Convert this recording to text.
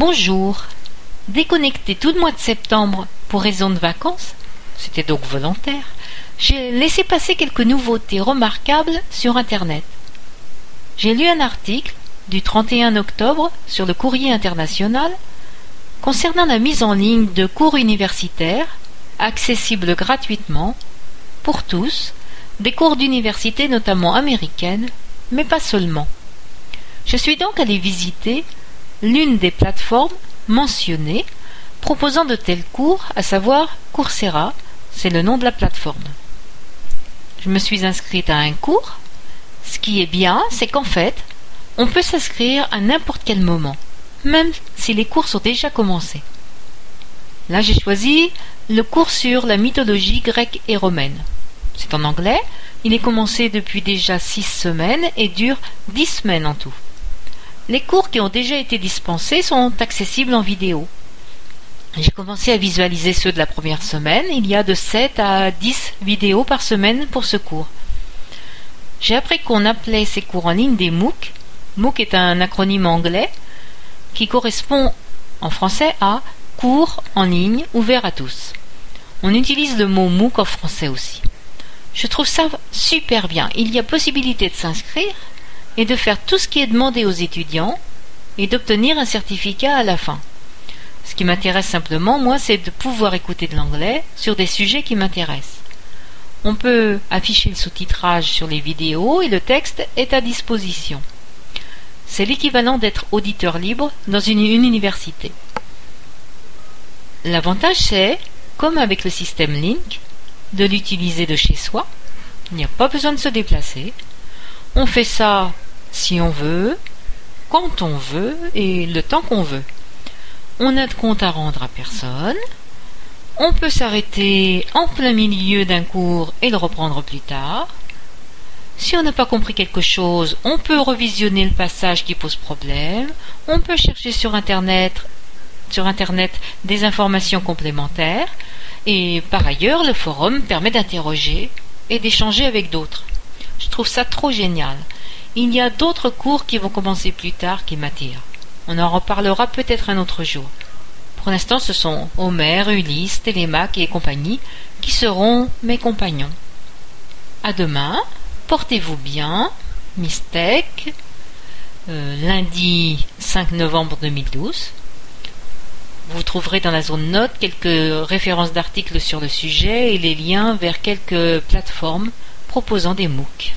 Bonjour. Déconnecté tout le mois de septembre pour raison de vacances, c'était donc volontaire, j'ai laissé passer quelques nouveautés remarquables sur Internet. J'ai lu un article du 31 octobre sur le courrier international concernant la mise en ligne de cours universitaires accessibles gratuitement pour tous, des cours d'université notamment américaines, mais pas seulement. Je suis donc allé visiter l'une des plateformes mentionnées proposant de tels cours, à savoir Coursera, c'est le nom de la plateforme. Je me suis inscrite à un cours. Ce qui est bien, c'est qu'en fait, on peut s'inscrire à n'importe quel moment, même si les cours sont déjà commencés. Là, j'ai choisi le cours sur la mythologie grecque et romaine. C'est en anglais, il est commencé depuis déjà six semaines et dure dix semaines en tout. Les cours qui ont déjà été dispensés sont accessibles en vidéo. J'ai commencé à visualiser ceux de la première semaine. Il y a de 7 à 10 vidéos par semaine pour ce cours. J'ai appris qu'on appelait ces cours en ligne des MOOC. MOOC est un acronyme anglais qui correspond en français à cours en ligne ouvert à tous. On utilise le mot MOOC en français aussi. Je trouve ça super bien. Il y a possibilité de s'inscrire et de faire tout ce qui est demandé aux étudiants et d'obtenir un certificat à la fin. Ce qui m'intéresse simplement, moi, c'est de pouvoir écouter de l'anglais sur des sujets qui m'intéressent. On peut afficher le sous-titrage sur les vidéos et le texte est à disposition. C'est l'équivalent d'être auditeur libre dans une, université. L'avantage c'est, comme avec le système Link, de l'utiliser de chez soi. Il n'y a pas besoin de se déplacer. On fait ça si on veut, quand on veut et le temps qu'on veut. On n'a de compte à rendre à personne. On peut s'arrêter en plein milieu d'un cours et le reprendre plus tard. Si on n'a pas compris quelque chose, on peut revisionner le passage qui pose problème. On peut chercher sur Internet, sur Internet des informations complémentaires. Et par ailleurs, le forum permet d'interroger et d'échanger avec d'autres. Je trouve ça trop génial. Il y a d'autres cours qui vont commencer plus tard qui m'attirent. On en reparlera peut-être un autre jour. Pour l'instant, ce sont Homer, Ulysse, Télémaque et compagnie qui seront mes compagnons. À demain, portez-vous bien, Mistec, euh, lundi 5 novembre 2012. Vous trouverez dans la zone note quelques références d'articles sur le sujet et les liens vers quelques plateformes proposant des MOOC.